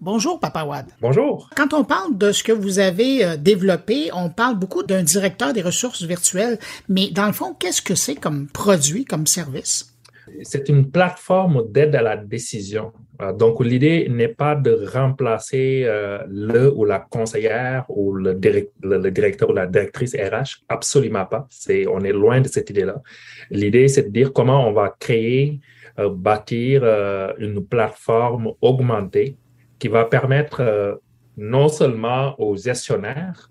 Bonjour, Papa Wad. Bonjour. Quand on parle de ce que vous avez euh, développé, on parle beaucoup d'un directeur des ressources virtuelles, mais dans le fond, qu'est-ce que c'est comme produit, comme service? C'est une plateforme d'aide à la décision. Euh, donc, l'idée n'est pas de remplacer euh, le ou la conseillère ou le, directeur ou la directrice RH. Absolument pas. C'est, on est loin de cette idée-là. L'idée, c'est de dire comment on va créer, bâtir une plateforme augmentée qui va permettre euh, non seulement aux gestionnaires,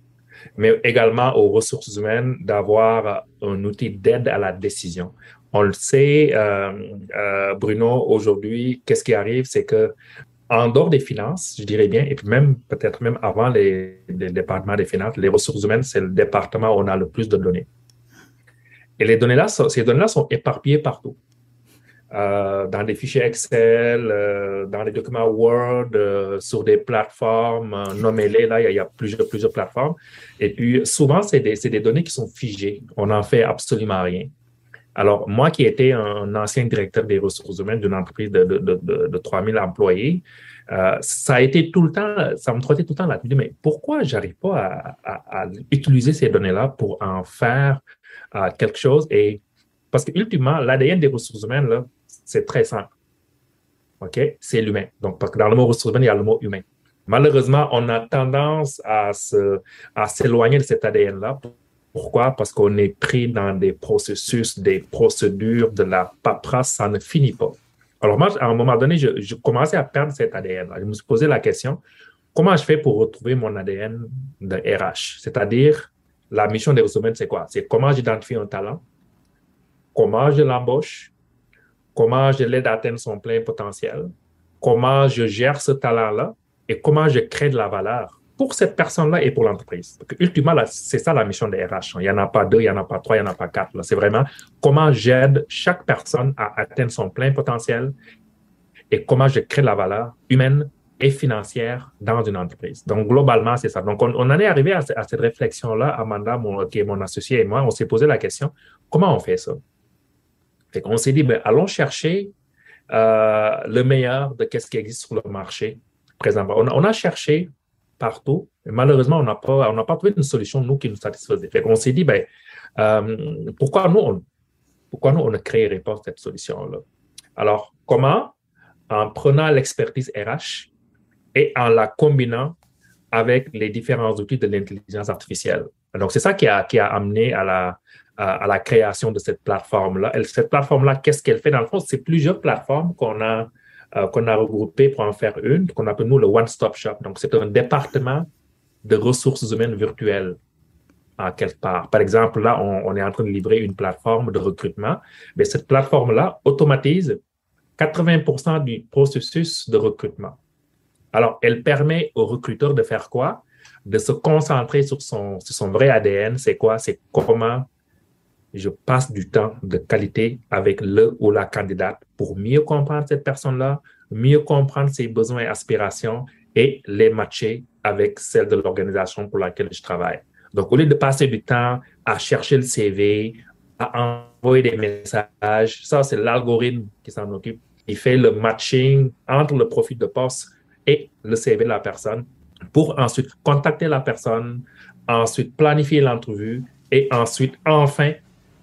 mais également aux ressources humaines d'avoir un outil d'aide à la décision. On le sait, euh, euh, Bruno, aujourd'hui, qu'est-ce qui arrive, c'est que en dehors des finances, je dirais bien, et même peut-être même avant les, les départements des finances, les ressources humaines, c'est le département où on a le plus de données. Et les données-là, ces données-là sont éparpillées partout. Euh, dans des fichiers Excel, euh, dans les documents Word, euh, sur des plateformes, nommez-les, là, il y, a, plusieurs, plusieurs plateformes. Et puis, souvent, c'est des, des, données qui sont figées. On n'en fait absolument rien. Alors, moi qui étais un ancien directeur des ressources humaines d'une entreprise de, de, de, de 3000 employés, ça a été tout le temps, ça me trottait tout le temps là. Mais pourquoi j'arrive pas à, à, utiliser ces données-là pour en faire quelque chose? Et parce que, ultimement, l'ADN des ressources humaines, là, c'est très simple. OK? C'est l'humain. Donc, parce que dans le mot ressources humaines, il y a le mot humain. Malheureusement, on a tendance à, se, à s'éloigner de cet ADN-là. Pourquoi? Parce qu'on est pris dans des processus, des procédures, de la paperasse, ça ne finit pas. Alors moi, à un moment donné, je, commençais à perdre cet ADN. Je me suis posé la question, comment je fais pour retrouver mon ADN de RH? C'est-à-dire, la mission des ressources humaines, c'est quoi? C'est comment j'identifie un talent, comment je l'embauche, comment je l'aide à atteindre son plein potentiel, comment je gère ce talent-là et comment je crée de la valeur pour cette personne-là et pour l'entreprise. Ultimement, c'est ça la mission des RH. Il n'y en a pas deux, il n'y en a pas trois, il n'y en a pas quatre. C'est vraiment comment j'aide chaque personne à atteindre son plein potentiel et comment je crée de la valeur humaine et financière dans une entreprise. Donc, globalement, c'est ça. Donc, on, en est arrivé à, cette réflexion-là, Amanda, qui est mon associé et moi, on s'est posé la question, comment on fait ça? On s'est dit, ben, allons chercher euh, le meilleur de ce qui existe sur le marché présentement. On, a cherché partout, mais malheureusement, on n'a pas, on pas trouvé une solution, nous, qui nous satisfaisait. on s'est dit, ben, euh, pourquoi, nous, on, pourquoi nous, on ne créerait pas cette solution-là? Alors, comment? En prenant l'expertise RH et en la combinant avec les différents outils de l'intelligence artificielle. Donc, c'est ça qui a, qui a amené à la, à, la création de cette plateforme-là. Cette plateforme-là, qu'est-ce qu'elle fait? Dans le fond, c'est plusieurs plateformes qu'on a, euh, qu'on a regroupées pour en faire une, qu'on appelle nous le One-Stop Shop. Donc, c'est un département de ressources humaines virtuelles en quelque part. Par exemple, là, on, est en train de livrer une plateforme de recrutement. Mais cette plateforme-là automatise 80% du processus de recrutement. Alors, elle permet au recruteur de faire quoi? De se concentrer sur son, sur son vrai ADN. C'est quoi? C'est comment je passe du temps de qualité avec le ou la candidate pour mieux comprendre cette personne-là, mieux comprendre ses besoins et aspirations et les matcher avec celles de l'organisation pour laquelle je travaille. Donc, au lieu de passer du temps à chercher le CV, à envoyer des messages, ça, c'est l'algorithme qui s'en occupe. Il fait le matching entre le profil de poste et le CV de la personne pour ensuite contacter la personne, ensuite planifier l'entrevue et ensuite, enfin,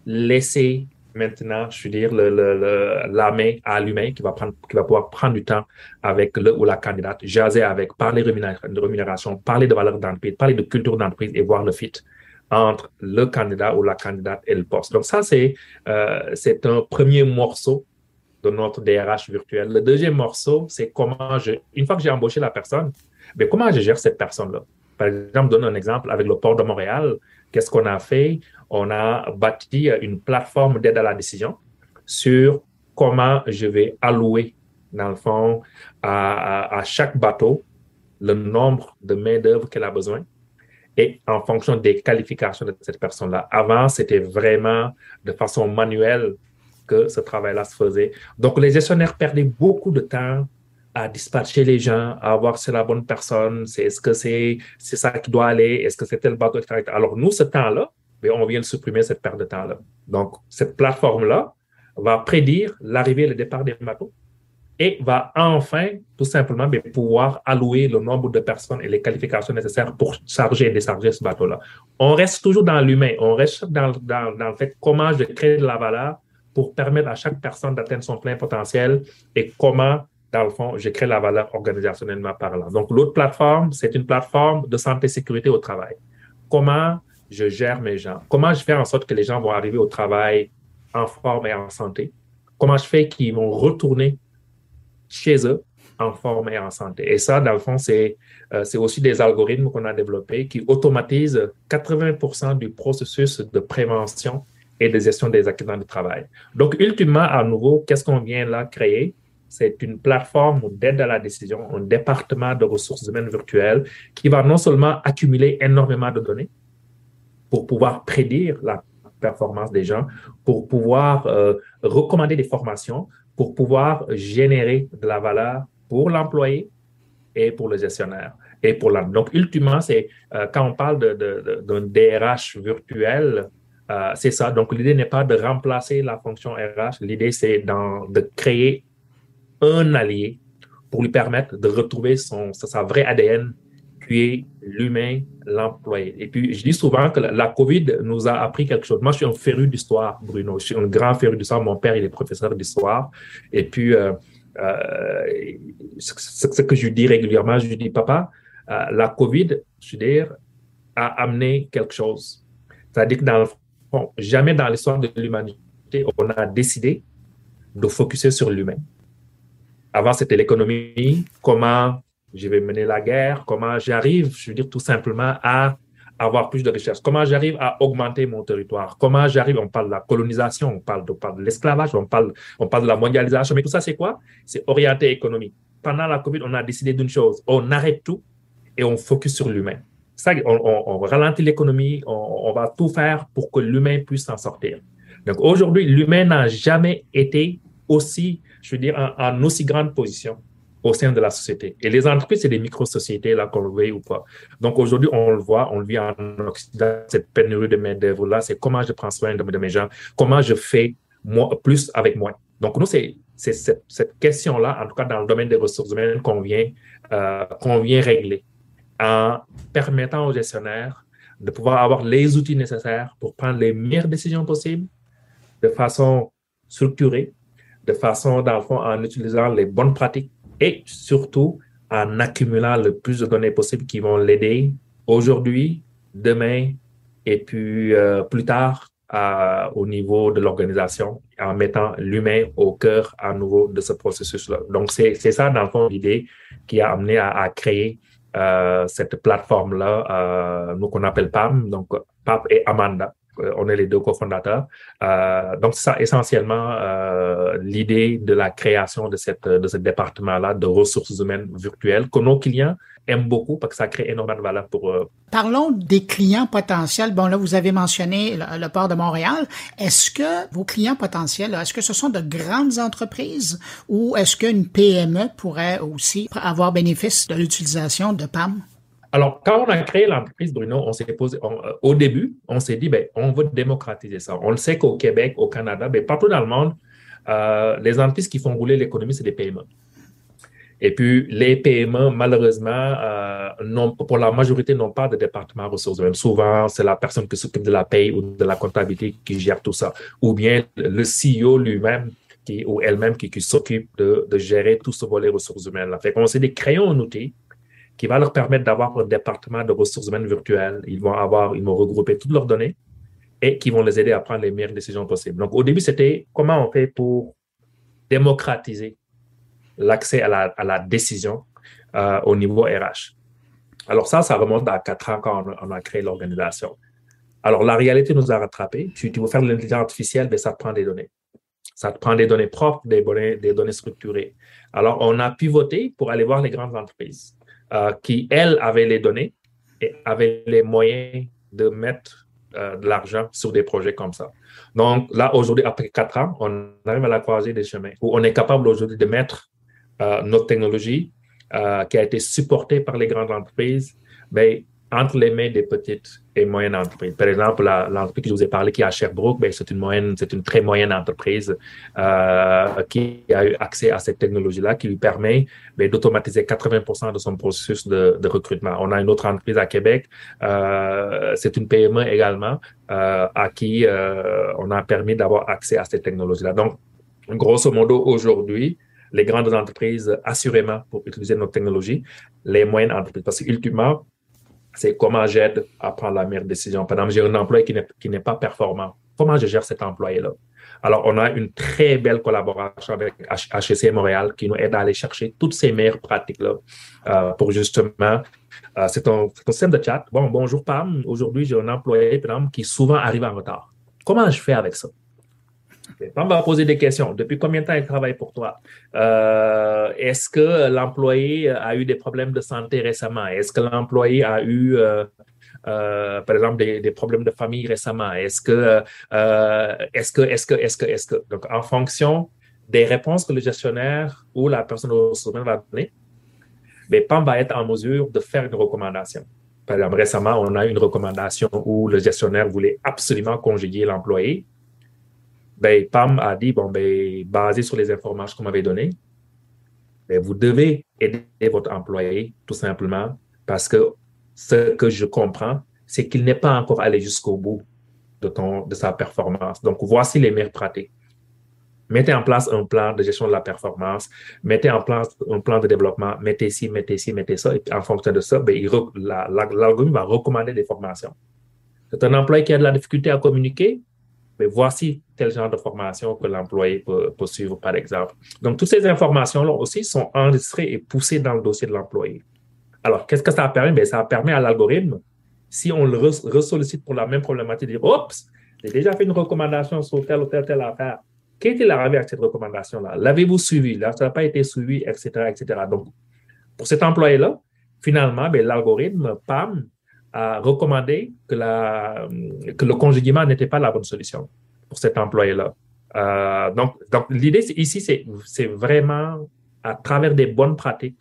laisser maintenant, je veux dire, le, le, la main à l'humain qui va qui va pouvoir prendre du temps avec le ou la candidate, jaser avec, parler de rémunération, parler de valeur d'entreprise, parler de culture d'entreprise et voir le fit entre le candidat ou la candidate et le poste. Donc ça, c'est euh, un premier morceau de notre DRH virtuel. Le deuxième morceau, c'est comment je, une fois que j'ai embauché la personne, mais comment je gère cette personne-là? Par exemple, donne un exemple avec le port de Montréal. Qu'est-ce qu'on a fait? On a bâti une plateforme d'aide à la décision sur comment je vais allouer, dans le fond, à, chaque bateau le nombre de main-d'œuvre qu'elle a besoin et en fonction des qualifications de cette personne-là. Avant, c'était vraiment de façon manuelle que ce travail-là se faisait. Donc, les gestionnaires perdaient beaucoup de temps à dispatcher les gens, à voir si c'est la bonne personne, c'est est-ce que c'est c'est ça qui doit aller, est-ce que c'est tel bateau, etc. Alors nous, ce temps-là, ben, on vient de supprimer cette perte de temps-là. Donc, cette plateforme-là va prédire l'arrivée et le départ des bateaux et va enfin, tout simplement, mais pouvoir allouer le nombre de personnes et les qualifications nécessaires pour charger et décharger ce bateau-là. On reste toujours dans l'humain, on reste dans, dans, dans, le fait comment je crée de la valeur pour permettre à chaque personne d'atteindre son plein potentiel et comment, dans le fond, je crée la valeur organisationnellement parlant. Donc, l'autre plateforme, c'est une plateforme de santé et sécurité au travail. Comment je gère mes gens? Comment je fais en sorte que les gens vont arriver au travail en forme et en santé? Comment je fais qu'ils vont retourner chez eux en forme et en santé? Et ça, dans le fond, c'est euh, aussi des algorithmes qu'on a développés qui automatisent 80% du processus de prévention et de gestion des accidents de travail. Donc, ultimement, à nouveau, qu'est-ce qu'on vient là créer? C'est une plateforme d'aide à la décision, un département de ressources humaines virtuelles qui va non seulement accumuler énormément de données pour pouvoir prédire la performance des gens, pour pouvoir euh, recommander des formations, pour pouvoir générer de la valeur pour l'employé et pour le gestionnaire. Et pour la... Donc, ultimement, c'est euh, quand on parle d'un DRH virtuel, euh, c'est ça. Donc, l'idée n'est pas de remplacer la fonction RH. L'idée, c'est de créer un allié pour lui permettre de retrouver son, sa vraie ADN qui est l'humain, l'employé. Et puis, je dis souvent que la, COVID nous a appris quelque chose. Moi, je suis un féru d'histoire, Bruno. Je suis un grand féru d'histoire. Mon père, il est professeur d'histoire. Et puis, euh, euh, ce, que je dis régulièrement, je dis, papa, euh, la COVID, je veux dire, a amené quelque chose. C'est-à-dire que dans le fond, jamais dans l'histoire de l'humanité, on a décidé de focuser sur l'humain. Avant, c'était l'économie, comment je vais mener la guerre, comment j'arrive, je veux dire tout simplement à avoir plus de richesse, comment j'arrive à augmenter mon territoire, comment j'arrive, on parle de la colonisation, on parle de, l'esclavage, on parle, on parle de la mondialisation, mais tout ça c'est quoi? C'est orienté économique. Pendant la COVID, on a décidé d'une chose, on arrête tout et on focus sur l'humain. Ça, on, ralentit l'économie, on, on, va tout faire pour que l'humain puisse s'en sortir. Donc aujourd'hui, l'humain n'a jamais été aussi, je veux dire, en, aussi grande position au sein de la société. Et les entreprises, c'est des micro-sociétés, là, qu'on le veuille ou pas. Donc aujourd'hui, on le voit, on le vit en Occident, cette pénurie de main-d'œuvre-là, c'est comment je prends soin de, mes gens, comment je fais moi, plus avec moins. Donc nous, c'est cette, question-là, en tout cas dans le domaine des ressources humaines, qu'on vient, euh, qu'on vient régler en permettant aux gestionnaires de pouvoir avoir les outils nécessaires pour prendre les meilleures décisions possibles de façon structurée, de façon, dans le fond, en utilisant les bonnes pratiques et surtout en accumulant le plus de données possibles qui vont l'aider aujourd'hui, demain et puis euh, plus tard au niveau de l'organisation en mettant l'humain au cœur à nouveau de ce processus-là. Donc, c'est ça, dans le fond, l'idée qui a amené à, créer euh, cette plateforme-là, euh, nous qu'on appelle PAM, donc PAP et Amanda. Euh, on est les deux cofondateurs. Euh, donc, c'est ça essentiellement euh, l'idée de la création de, cette, de ce département-là de ressources humaines virtuelles que nos clients aiment beaucoup parce que ça crée énormément de valeur pour eux. Parlons des clients potentiels. Bon, là, vous avez mentionné le, port de Montréal. Est-ce que vos clients potentiels, est-ce que ce sont de grandes entreprises ou est-ce qu'une PME pourrait aussi avoir bénéfice de l'utilisation de PAM? Alors, quand on a créé l'entreprise, Bruno, on s'est posé, euh, au début, on s'est dit, ben, on veut démocratiser ça. On le sait qu'au Québec, au Canada, ben, partout dans le monde, euh, les entreprises qui font rouler l'économie, c'est des PME. Et puis, les PME, malheureusement, euh, pour la majorité, n'ont pas de département ressources humaines. Souvent, c'est la personne qui s'occupe de la paye ou de la comptabilité qui gère tout ça. Ou bien le CEO lui-même ou elle-même qui, s'occupe de, gérer tout ce volet ressources humaines-là. Fait qu'on s'est dit, créons un outil qui va leur permettre d'avoir un département de ressources humaines virtuelles. Ils vont avoir, ils vont regrouper toutes leurs données et qui vont les aider à prendre les meilleures décisions possibles. Donc, au début, c'était comment on fait pour démocratiser l'accès à la, décision euh, au niveau RH. Alors ça, ça remonte à quatre ans quand on, a créé l'organisation. Alors, la réalité nous a rattrapés. Tu, tu veux faire de l'intelligence artificielle, mais ça te prend des données. Ça te prend des données propres, des données, des données structurées. Alors, on a pivoté pour aller voir les grandes entreprises. Euh, qui, elles, avaient les données et avaient les moyens de mettre euh, de l'argent sur des projets comme ça. Donc là, aujourd'hui, après quatre ans, on arrive à la croisée des chemins où on est capable aujourd'hui de mettre euh, notre technologie qui a été supportée par les grandes entreprises, mais entre les mains des petites et moyennes entreprises. Par exemple, l'entreprise que je vous ai parlé qui est à Sherbrooke, ben, c'est une moyenne, c'est une très moyenne entreprise euh, qui a eu accès à cette technologie-là qui lui permet ben, d'automatiser 80% de son processus de, recrutement. On a une autre entreprise à Québec, euh, c'est une PME également euh, à qui on a permis d'avoir accès à cette technologie-là. Donc, grosso modo, aujourd'hui, les grandes entreprises, assurément, pour utiliser notre technologie, les moyennes entreprises. Parce qu'ultimement, c'est comment j'aide à prendre la meilleure décision. Par exemple, j'ai un employé qui n'est pas performant. Comment je gère cet employé-là? Alors, on a une très belle collaboration avec HEC Montréal qui nous aide à aller chercher toutes ces meilleures pratiques-là euh, pour justement, euh, c'est un, un, système de chat. Bon, bonjour Pam, aujourd'hui j'ai un employé, qui souvent arrive en retard. Comment je fais avec ça? On va poser des questions. Depuis combien de temps il travaille pour toi? Euh, est-ce que l'employé a eu des problèmes de santé récemment? Est-ce que l'employé a eu, euh, euh, par exemple, des, problèmes de famille récemment? Est-ce que, est-ce que, est-ce que, est-ce que, est-ce que? Donc, en fonction des réponses que le gestionnaire ou la personne au ressources va donner, ben, PAM va être en mesure de faire une recommandation. Par exemple, récemment, on a une recommandation où le gestionnaire voulait absolument congédier l'employé ben, Pam a dit, bon, ben, basé sur les informations qu'on m'avait données, ben, vous devez aider votre employé tout simplement parce que ce que je comprends, c'est qu'il n'est pas encore allé jusqu'au bout de, de sa performance. Donc, voici les meilleures pratiques. Mettez en place un plan de gestion de la performance, mettez en place un plan de développement, mettez ci, mettez ci, mettez ça, et en fonction de ça, ben, l'algorithme va recommander des formations. C'est un employé qui a de la difficulté à communiquer, mais voici tel genre de formation que l'employé peut, suivre, par exemple. Donc, toutes ces informations-là aussi sont enregistrées et poussées dans le dossier de l'employé. Alors, qu'est-ce que ça permet? Bien, ça permet à l'algorithme, si on le ressollicite pour la même problématique, de dire, oups, j'ai déjà fait une recommandation sur telle ou telle, telle affaire. Qu'est-il arrivé avec cette recommandation-là? L'avez-vous suivi? Là, ça n'a pas été suivi, etc., etc. Donc, pour cet employé-là, finalement, ben, l'algorithme PAM a recommandé que, le congédiement n'était pas la bonne solution pour cet employé-là. Euh, donc, l'idée ici, c'est vraiment à travers des bonnes pratiques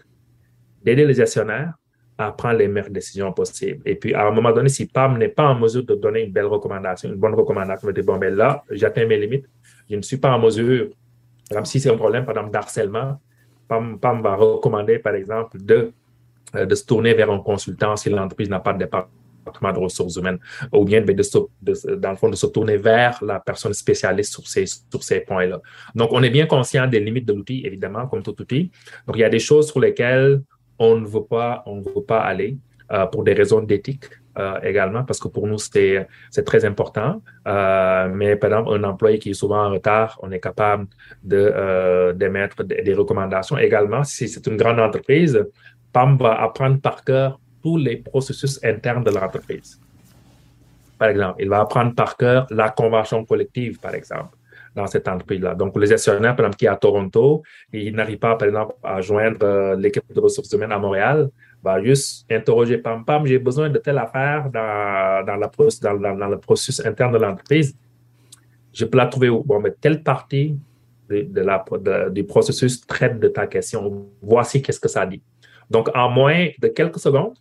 d'aider les gestionnaires à prendre les meilleures décisions possibles. Et puis, à un moment donné, si PAM n'est pas en mesure de donner une belle recommandation, une bonne recommandation, dire, bon, ben là, j'atteins mes limites, je ne suis pas en mesure, par si c'est un problème, par exemple, d'harcèlement, PAM, va recommander, par exemple, de de se tourner vers un consultant si l'entreprise n'a pas de département de ressources humaines, ou bien ben, de, dans le fond de se tourner vers la personne spécialiste sur ces, sur ces points-là. Donc, on est bien conscient des limites de l'outil, évidemment, comme tout outil. Donc, il y a des choses sur lesquelles on ne veut pas, on ne veut pas aller euh, pour des raisons d'éthique. Euh, également, parce que pour nous, c'est très important. Euh, mais par exemple, un employé qui est souvent en retard, on est capable d'émettre de, des recommandations. Également, si c'est une grande entreprise, PAM va apprendre par cœur tous les processus internes de l'entreprise. Par exemple, il va apprendre par cœur la convention collective, par exemple, dans cette entreprise-là. Donc, le gestionnaire, par exemple, qui est à Toronto, il n'arrive pas, par exemple, à joindre euh, l'équipe de ressources humaines à Montréal, va juste interroger Pam Pam, j'ai besoin de telle affaire dans, le processus interne de l'entreprise. Je peux la trouver où? Bon, mais telle partie du processus traite de ta question. Voici qu'est-ce que ça dit. Donc, en moins de quelques secondes,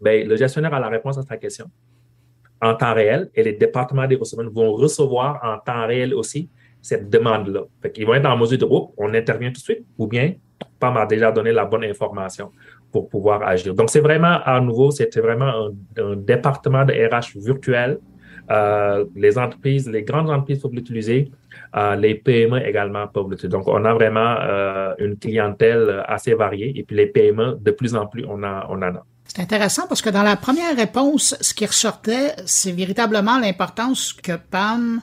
ben, le gestionnaire a la réponse à sa question en temps réel et les départements des ressources vont recevoir en temps réel aussi cette demande-là. Ils vont être en mesure de, oh, on intervient tout de suite ou bien PAM a déjà donné la bonne information pour pouvoir agir. Donc, c'est vraiment, à nouveau, c'était vraiment un, département de RH virtuel. Euh, les entreprises, les grandes entreprises peuvent l'utiliser. Euh, les PME également peuvent l'utiliser. Donc, on a vraiment euh, une clientèle assez variée et puis les PME, de plus en plus, on, on en a. C'est intéressant parce que dans la première réponse, ce qui ressortait, c'est véritablement l'importance que PAM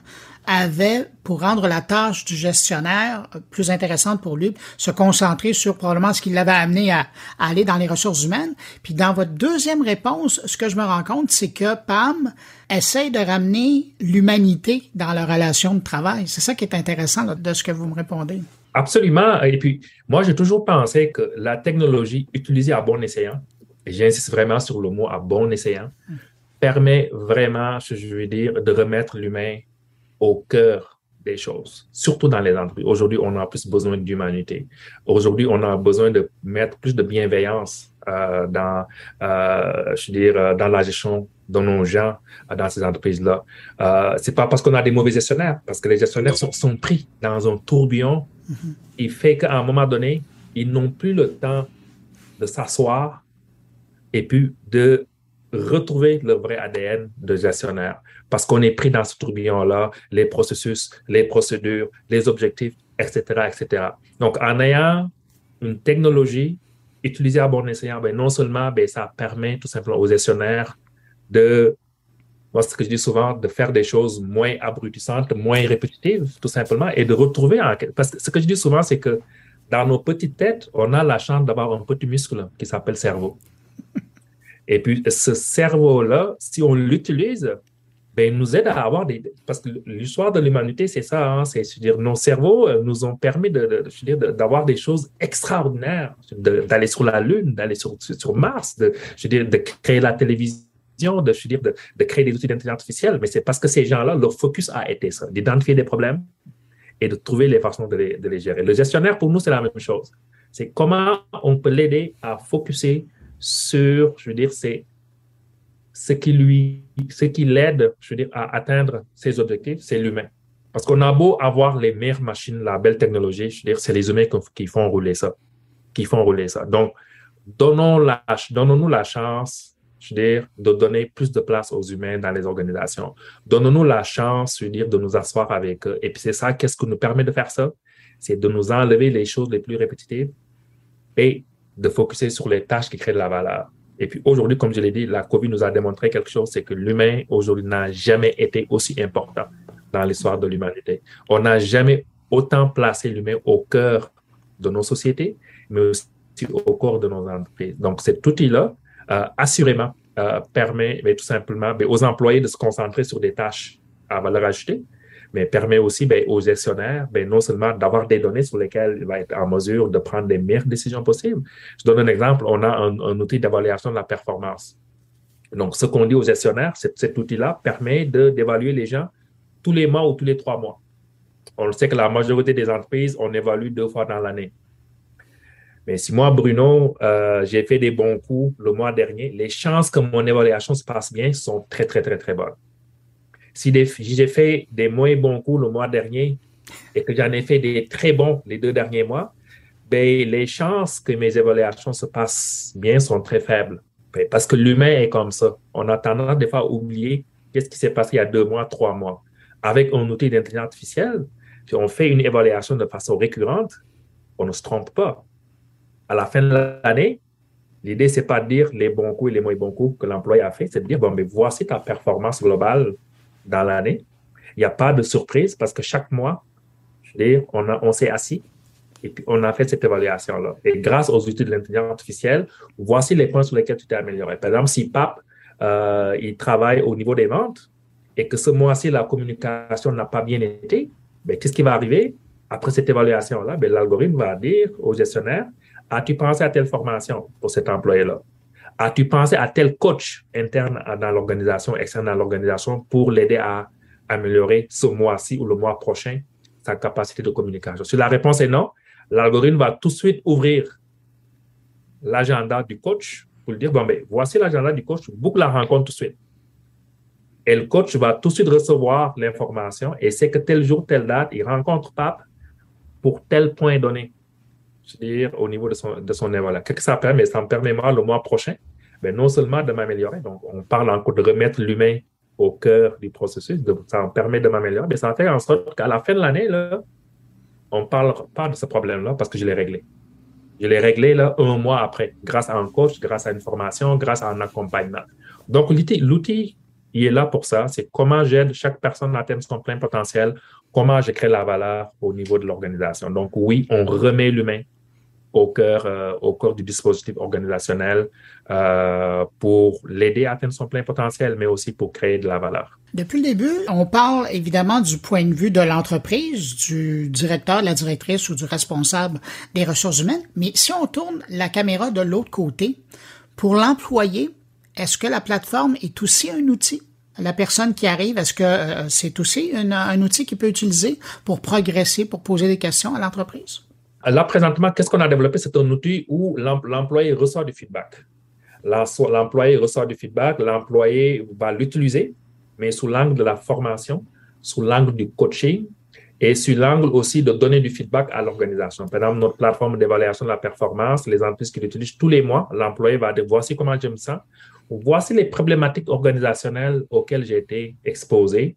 avait pour rendre la tâche du gestionnaire plus intéressante pour lui, se concentrer sur probablement ce qui l'avait amené à, aller dans les ressources humaines. Puis dans votre deuxième réponse, ce que je me rends compte, c'est que PAM essaie de ramener l'humanité dans la relation de travail. C'est ça qui est intéressant de ce que vous me répondez. Absolument. Et puis, moi, j'ai toujours pensé que la technologie utilisée à bon escient, et j'insiste vraiment sur le mot à bon escient, permet vraiment, je veux dire, de remettre l'humain au cœur des choses, surtout dans les entreprises. Aujourd'hui, on a plus besoin d'humanité. Aujourd'hui, on a besoin de mettre plus de bienveillance euh, dans, euh, je veux dire, euh, dans la gestion dans nos gens dans ces entreprises-là. Euh, c'est pas parce qu'on a des mauvais gestionnaires, parce que les gestionnaires sont, sont pris dans un tourbillon mm-hmm. qui fait qu'à un moment donné, ils n'ont plus le temps de s'asseoir et puis de retrouver le vrai ADN de gestionnaire. Parce qu'on est pris dans ce tourbillon-là, les processus, les procédures, les objectifs, etc., etc. Donc, en ayant une technologie utilisée à bon escient, ben, non seulement ben, ça permet tout simplement aux gestionnaires de, moi, ce que je dis souvent, de faire des choses moins abrutissantes, moins répétitives, tout simplement, et de retrouver, parce que ce que je dis souvent, c'est que dans nos petites têtes, on a la chance d'avoir un petit muscle qui s'appelle cerveau. Et puis, ce cerveau-là, si on l'utilise, ben, nous aide à avoir des. Parce que l'histoire de l'humanité, c'est ça. Hein, c'est dire, nos cerveaux euh, nous ont permis d'avoir de, des choses extraordinaires, d'aller sur la Lune, d'aller sur, Mars, de, je veux dire, de créer la télévision. De, je dire, de, créer des outils d'intelligence artificielle, mais c'est parce que ces gens-là, leur focus a été ça, d'identifier des problèmes et de trouver les façons de de les gérer. Le gestionnaire, pour nous, c'est la même chose. C'est comment on peut l'aider à focuser sur, je veux dire, c'est ce qui lui, ce qui l'aide, je veux dire, à atteindre ses objectifs, c'est l'humain. Parce qu'on a beau avoir les meilleures machines, la belle technologie, je veux dire, c'est les humains qui font rouler ça, qui font rouler ça. Donc, donnons la, donnons-nous la chance, je veux dire, de donner plus de place aux humains dans les organisations. Donnons-nous la chance, je veux dire, de nous asseoir avec eux. Et puis c'est ça, qu'est-ce qui nous permet de faire ça? C'est de nous enlever les choses les plus répétitives et de focuser sur les tâches qui créent de la valeur. Et puis aujourd'hui, comme je l'ai dit, la COVID nous a démontré quelque chose, c'est que l'humain aujourd'hui n'a jamais été aussi important dans l'histoire de l'humanité. On n'a jamais autant placé l'humain au cœur de nos sociétés, mais aussi au cœur de nos entreprises. Donc cet outil-là, euh, assurément, euh, permet mais tout simplement aux employés de se concentrer sur des tâches à valeur ajoutée, mais permet aussi ben, aux gestionnaires ben, non seulement d'avoir des données sur lesquelles il va être en mesure de prendre les meilleures décisions possibles. Je donne un exemple, on a un, outil d'évaluation de la performance. Donc, ce qu'on dit aux gestionnaires, cet outil-là permet d'évaluer les gens tous les mois ou tous les trois mois. On sait que la majorité des entreprises, on évalue deux fois dans l'année. Mais si moi, Bruno, euh, j'ai fait des bons coups le mois dernier, les chances que mon évaluation se passe bien sont très, très, très, très bonnes. Si j'ai fait des moins bons coups le mois dernier et que j'en ai fait des très bons les deux derniers mois, ben, les chances que mes évaluations se passent bien sont très faibles. Ben, parce que l'humain est comme ça. On a tendance des fois à oublier qu'est-ce qui s'est passé il y a deux mois, trois mois. Avec un outil d'intelligence artificielle, si on fait une évaluation de façon récurrente, on ne se trompe pas. À la fin de l'année, l'idée, c'est pas de dire les bons coups et les moins bons coups que l'employé a fait, c'est de dire, bon, mais voici ta performance globale dans l'année. Il n'y a pas de surprise parce que chaque mois, je veux dire, on, on s'est assis et puis on a fait cette évaluation-là. Et grâce aux outils de l'intelligence artificielle, voici les points sur lesquels tu t'es amélioré. Par exemple, si PAP, euh, il travaille au niveau des ventes et que ce mois-ci, la communication n'a pas bien été, ben, qu'est-ce qui va arriver? Après cette évaluation-là, ben, l'algorithme va dire au gestionnaire, as-tu pensé à telle formation pour cet employé-là? As-tu pensé à tel coach interne dans l'organisation, externe dans l'organisation pour l'aider à améliorer ce mois-ci ou le mois prochain sa capacité de communication? Si la réponse est non, l'algorithme va tout de suite ouvrir l'agenda du coach pour lui dire, bon, ben, voici l'agenda du coach, boucle la rencontre tout de suite. Et le coach va tout de suite recevoir l'information et c'est que tel jour, telle date, il rencontre Pape pour tel point donné au niveau de son, de son évaluation. Qu'est-ce que ça permet? Ça me permet, le mois prochain, non seulement de m'améliorer, donc on parle encore de remettre l'humain au cœur du processus, ça me permet de m'améliorer, mais ça fait en sorte qu'à la fin de l'année, là, on ne parle pas de ce problème-là parce que je l'ai réglé. Je l'ai réglé là, un mois après, grâce à un coach, grâce à une formation, grâce à un accompagnement. Donc, l'outil, il est là pour ça. C'est comment j'aide chaque personne à atteindre son plein potentiel, comment je crée la valeur au niveau de l'organisation. Donc, oui, on remet l'humain au cœur, euh, au cœur du dispositif organisationnel euh, pour l'aider à atteindre son plein potentiel, mais aussi pour créer de la valeur. Depuis le début, on parle évidemment du point de vue de l'entreprise, du directeur, de la directrice ou du responsable des ressources humaines, mais si on tourne la caméra de l'autre côté, pour l'employé, est-ce que la plateforme est aussi un outil? La personne qui arrive, est-ce que euh, c'est aussi un outil qu'il peut utiliser pour progresser, pour poser des questions à l'entreprise? Là, présentement, qu'est-ce qu'on a développé? C'est un outil où l'employé reçoit du feedback. L'employé reçoit du feedback, l'employé va l'utiliser, mais sous l'angle de la formation, sous l'angle du coaching et sous l'angle aussi de donner du feedback à l'organisation. Par exemple, notre plateforme d'évaluation de la performance, les entreprises qui l'utilisent tous les mois, l'employé va dire voici comment j'aime ça, voici les problématiques organisationnelles auxquelles j'ai été exposé.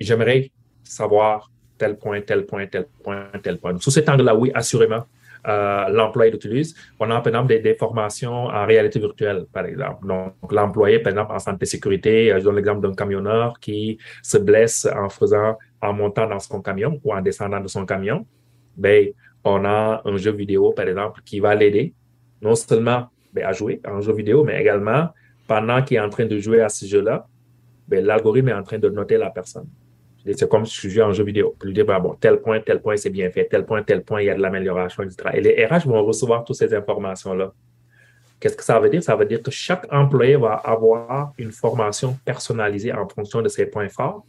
J'aimerais savoir tel point, tel point, tel point, tel point. sous cet angle-là, oui, assurément, euh, l'employé l'utilise. On a, par exemple, des, formations en réalité virtuelle, par exemple. Donc, l'employé, par exemple, en santé sécurité, euh, je donne l'exemple d'un camionneur qui se blesse en faisant, en montant dans son camion ou en descendant de son camion. Ben, on a un jeu vidéo, par exemple, qui va l'aider non seulement ben, à jouer un jeu vidéo, mais également pendant qu'il est en train de jouer à ce jeu-là, ben, l'algorithme est en train de noter la personne. C'est comme si je jouais en jeu vidéo. Puis dire, ben, bon, tel point, tel point, c'est bien fait, tel point, tel point, il y a de l'amélioration, etc. Et les RH vont recevoir toutes ces informations-là. Qu'est-ce que ça veut dire? Ça veut dire que chaque employé va avoir une formation personnalisée en fonction de ses points forts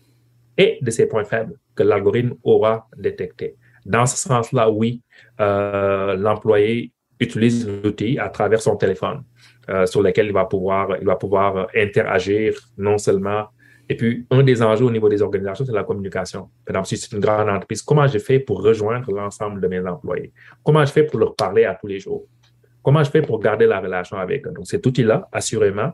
et de ses points faibles que l'algorithme aura détectés. Dans ce sens-là, oui, euh, l'employé utilise l'outil à travers son téléphone euh, sur lequel il va pouvoir, il va pouvoir interagir non seulement et puis, un des enjeux au niveau des organisations, c'est la communication. Par exemple, si c'est une grande entreprise, comment je fais pour rejoindre l'ensemble de mes employés? Comment je fais pour leur parler à tous les jours? Comment je fais pour garder la relation avec eux? Donc, cet outil-là, assurément,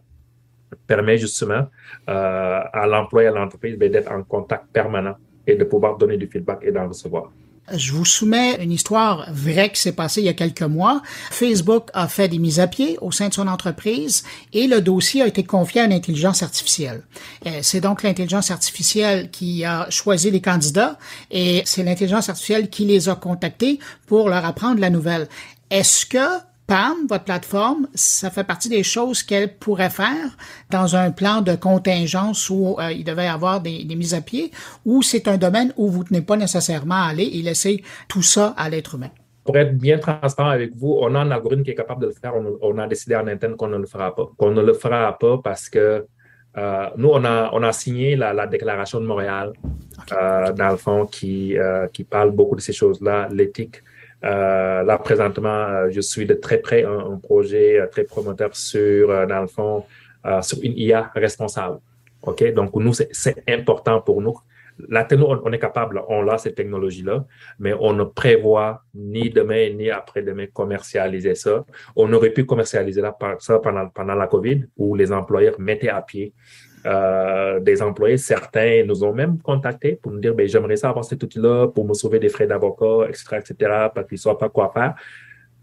permet justement euh, à l'employé, à l'entreprise ben, d'être en contact permanent et de pouvoir donner du feedback et d'en recevoir. Je vous soumets une histoire vraie qui s'est passée il y a quelques mois. Facebook a fait des mises à pied au sein de son entreprise et le dossier a été confié à une intelligence artificielle. Euh, c'est donc l'intelligence artificielle qui a choisi les candidats et c'est l'intelligence artificielle qui les a contactés pour leur apprendre la nouvelle. Est-ce que PAM, votre plateforme, ça fait partie des choses qu'elle pourrait faire dans un plan de contingence où euh, il devait y avoir des, mises à pied, ou c'est un domaine où vous ne tenez pas nécessairement à aller et laisser tout ça à l'être humain? Pour être bien transparent avec vous, on a un algorithme qui est capable de le faire. On, a décidé en interne qu'on ne le fera pas. Qu'on ne le fera pas parce que euh, nous, on a, on a signé la, déclaration de Montréal, euh, dans le fond, qui, qui parle beaucoup de ces choses-là, l'éthique là, présentement, euh, je suis de très près un, projet euh, très promoteur sur, dans le fond, sur une IA responsable. OK? Donc, nous, c'est important pour nous. Là, nous, on, est capable, on a cette technologie-là, mais on ne prévoit ni demain ni après-demain commercialiser ça. On aurait pu commercialiser ça pendant, pendant la COVID où les employeurs mettaient à pied euh, des employés, certains nous ont même contactés pour nous dire ben, j'aimerais ça avoir cet outil-là pour me sauver des frais d'avocat, etc., etc., parce qu'ils ne savent pas quoi faire.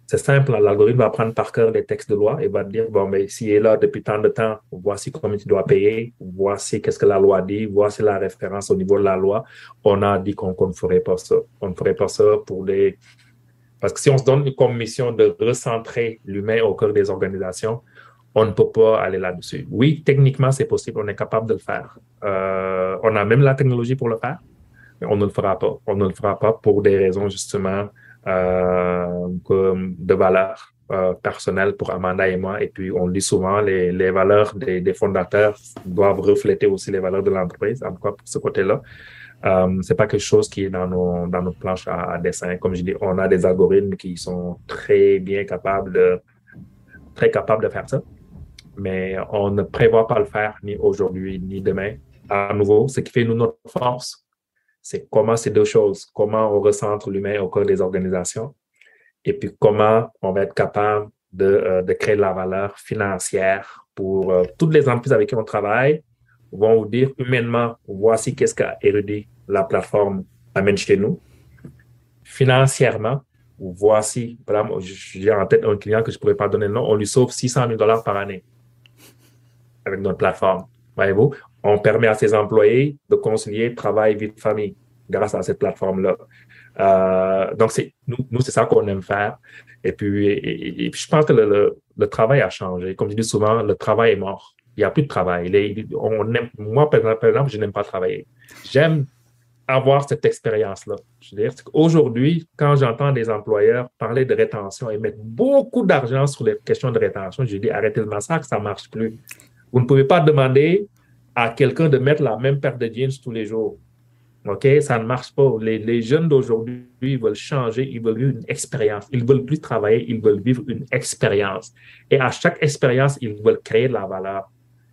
C'est simple, l'algorithme va prendre par cœur les textes de loi et va dire bon, mais ben, s'il est là depuis tant de temps, voici combien tu dois payer, voici qu'est-ce que la loi dit, voici la référence au niveau de la loi. On a dit qu'on ne ferait pas ça. On ne ferait pas ça pour les. Parce que si on se donne comme mission de recentrer l'humain au cœur des organisations, on ne peut pas aller là-dessus. Oui, techniquement, c'est possible, on est capable de le faire. Euh, on a même la technologie pour le faire, mais on ne le fera pas. On ne le fera pas pour des raisons justement euh, de valeur euh, personnelle pour Amanda et moi. Et puis, on dit souvent, les, valeurs des, fondateurs doivent refléter aussi les valeurs de l'entreprise, en tout cas pour ce côté-là. Euh, c'est pas quelque chose qui est dans nos, dans nos planches à, dessin. Comme je dis, on a des algorithmes qui sont très bien capables très capables de faire ça mais on ne prévoit pas le faire ni aujourd'hui ni demain. À nouveau, ce qui fait nous notre force, c'est comment ces deux choses, comment on recentre l'humain au cœur des organisations et puis comment on va être capable de, euh, créer de la valeur financière pour euh, toutes les entreprises avec qui on travaille vont vous dire humainement, voici qu'est-ce qu'a érudit la plateforme amène chez nous. Financièrement, voici, j'ai en tête un client que je ne pourrais pas donner le nom, on lui sauve 600 000 dollars par année avec notre plateforme. Voyez-vous, on permet à ses employés de concilier travail, vie de famille grâce à cette plateforme-là. Euh, donc, c'est, nous, c'est ça qu'on aime faire. Et puis, je pense que le, travail a changé. Comme je dis souvent, le travail est mort. Il n'y a plus de travail. Moi, par exemple, je n'aime pas travailler. J'aime avoir cette expérience-là. Je veux dire, aujourd'hui, quand j'entends des employeurs parler de rétention et mettre beaucoup d'argent sur les questions de rétention, je dis arrêtez le massacre, ça ne marche plus. Vous ne pouvez pas demander à quelqu'un de mettre la même paire de jeans tous les jours. OK? Ça ne marche pas. Les, jeunes d'aujourd'hui, veulent changer, ils veulent vivre une expérience. Ils veulent plus travailler, ils veulent vivre une expérience. Et à chaque expérience, ils veulent créer de la valeur.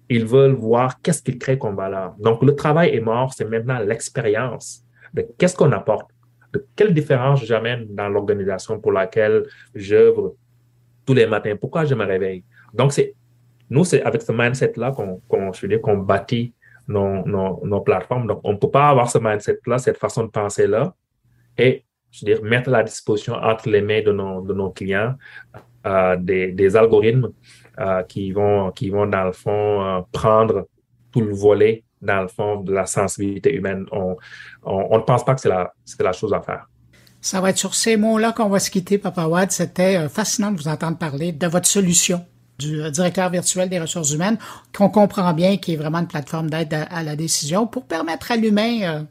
Ils veulent voir qu'est-ce qu'ils créent comme valeur. Donc, le travail est mort, c'est maintenant l'expérience de qu'est-ce qu'on apporte, de quelle différence j'amène dans l'organisation pour laquelle j'œuvre tous les matins, pourquoi je me réveille? Donc, c'est nous, c'est avec ce mindset-là qu'on qu'on bâtit nos, nos, nos, plateformes. Donc, on ne peut pas avoir ce mindset-là, cette façon de penser-là, et je veux mettre à la disposition entre les mains de nos, de nos clients euh, des, des, algorithmes euh, qui, vont, qui vont, dans le fond, euh, prendre tout le volet, dans le fond, de la sensibilité humaine. On, on, ne pense pas que c'est la, la chose à faire. Ça va être sur ces mots-là qu'on va se quitter, Papa Wad. C'était fascinant de vous entendre parler de votre solution du euh, directeur virtuel des ressources humaines, qu'on comprend bien qui est vraiment une plateforme d'aide à, la décision pour permettre à l'humain euh,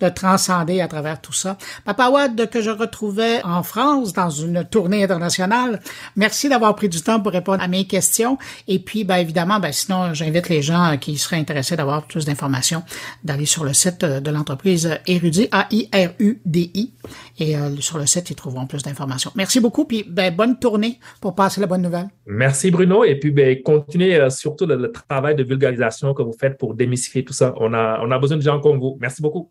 de transcender à travers tout ça. Papa Wad, que je retrouvais en France dans une tournée internationale, merci d'avoir pris du temps pour répondre à mes questions. Et puis, ben, évidemment, ben, sinon, j'invite les gens qui seraient intéressés d'avoir plus d'informations d'aller sur le site de l'entreprise Erudi, A-I-R-U-D-I. Et euh, sur le site, ils trouveront plus d'informations. Merci beaucoup, puis ben, bonne tournée pour passer la bonne nouvelle. Merci Bruno, et puis ben, continuez euh, surtout le, le, travail de vulgarisation que vous faites pour démystifier tout ça. On a, on a besoin de gens comme vous. Merci beaucoup.